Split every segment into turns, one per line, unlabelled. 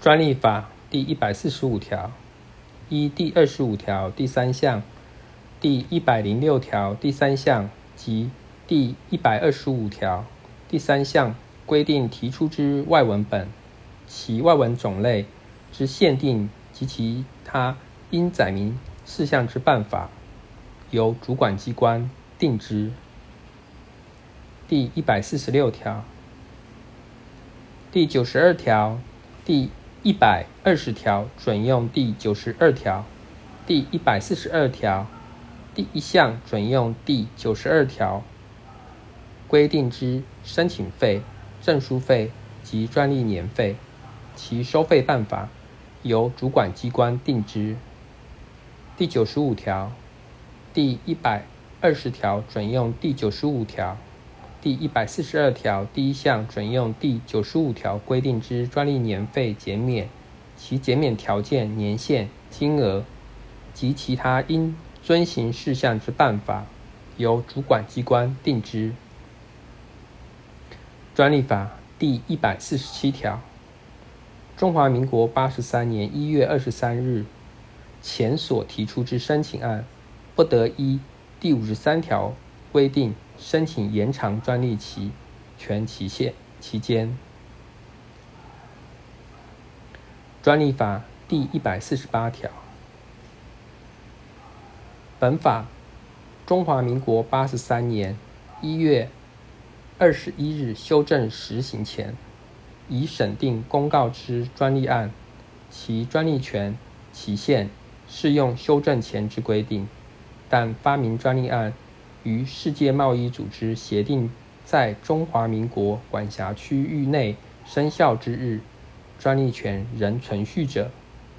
专利法第一百四十五条，一第二十五条第三项、第一百零六条第三项及第一百二十五条第三项规定提出之外文本，其外文种类之限定及其他应载明事项之办法，由主管机关定之。第一百四十六条、第九十二条、第一百二十条准用第九十二条，第一百四十二条第一项准用第九十二条规定之申请费、证书费及专利年费，其收费办法由主管机关定之。第九十五条、第一百二十条准用第九十五条。第一百四十二条第一项准用第九十五条规定之专利年费减免，其减免条件、年限、金额及其他应遵行事项之办法，由主管机关定之。专利法第一百四十七条，中华民国八十三年一月二十三日前所提出之申请案，不得依第五十三条规定。申请延长专利期权期限期间，专利法第一百四十八条，本法中华民国八十三年一月二十一日修正实行前，已审定公告之专利案，其专利权期限适用修正前之规定，但发明专利案。于世界贸易组织协定在中华民国管辖区域内生效之日，专利权仍存续者，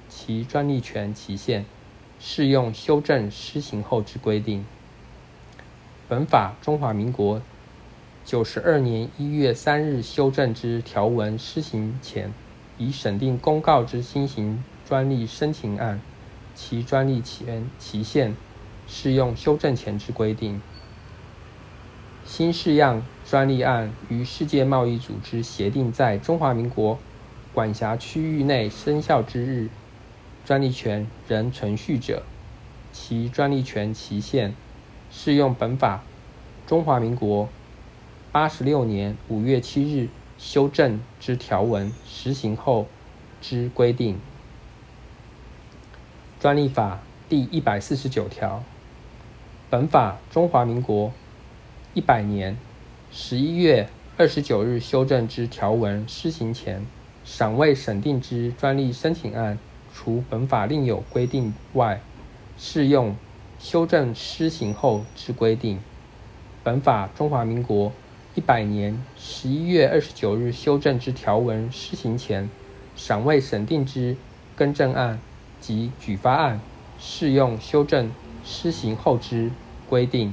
其专利权期限适用修正施行后之规定。本法中华民国九十二年一月三日修正之条文施行前，已审定公告之新型专利申请案，其专利权期限适用修正前之规定。新式样专利案于世界贸易组织协定在中华民国管辖区域内生效之日，专利权仍存续者，其专利权期限适用本法中华民国八十六年五月七日修正之条文实行后之规定。专利法第一百四十九条，本法中华民国。一百年十一月二十九日修正之条文施行前，尚未审定之专利申请案，除本法另有规定外，适用修正施行后之规定。本法中华民国一百年十一月二十九日修正之条文施行前，尚未审定之更正案及举发案，适用修正施行后之规定。